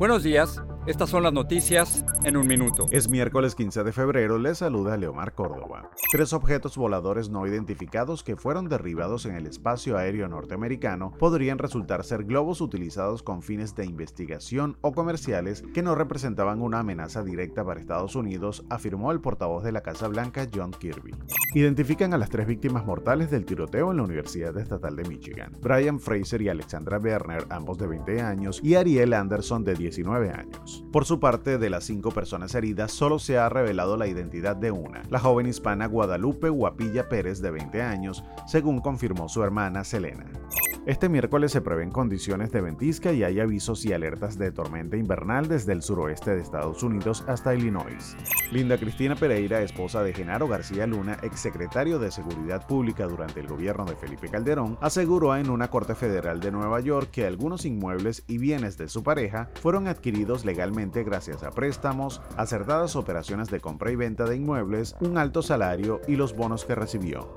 Buenos días, estas son las noticias en un minuto. Es miércoles 15 de febrero, le saluda Leomar Córdoba. Tres objetos voladores no identificados que fueron derribados en el espacio aéreo norteamericano podrían resultar ser globos utilizados con fines de investigación o comerciales que no representaban una amenaza directa para Estados Unidos, afirmó el portavoz de la Casa Blanca John Kirby. Identifican a las tres víctimas mortales del tiroteo en la Universidad Estatal de Michigan, Brian Fraser y Alexandra Werner, ambos de 20 años, y Ariel Anderson de 19 años. Por su parte, de las cinco personas heridas, solo se ha revelado la identidad de una, la joven hispana Guadalupe Guapilla Pérez de 20 años, según confirmó su hermana Selena. Este miércoles se prevén condiciones de ventisca y hay avisos y alertas de tormenta invernal desde el suroeste de Estados Unidos hasta Illinois. Linda Cristina Pereira, esposa de Genaro García Luna, exsecretario de Seguridad Pública durante el gobierno de Felipe Calderón, aseguró en una corte federal de Nueva York que algunos inmuebles y bienes de su pareja fueron adquiridos legalmente gracias a préstamos, acertadas operaciones de compra y venta de inmuebles, un alto salario y los bonos que recibió.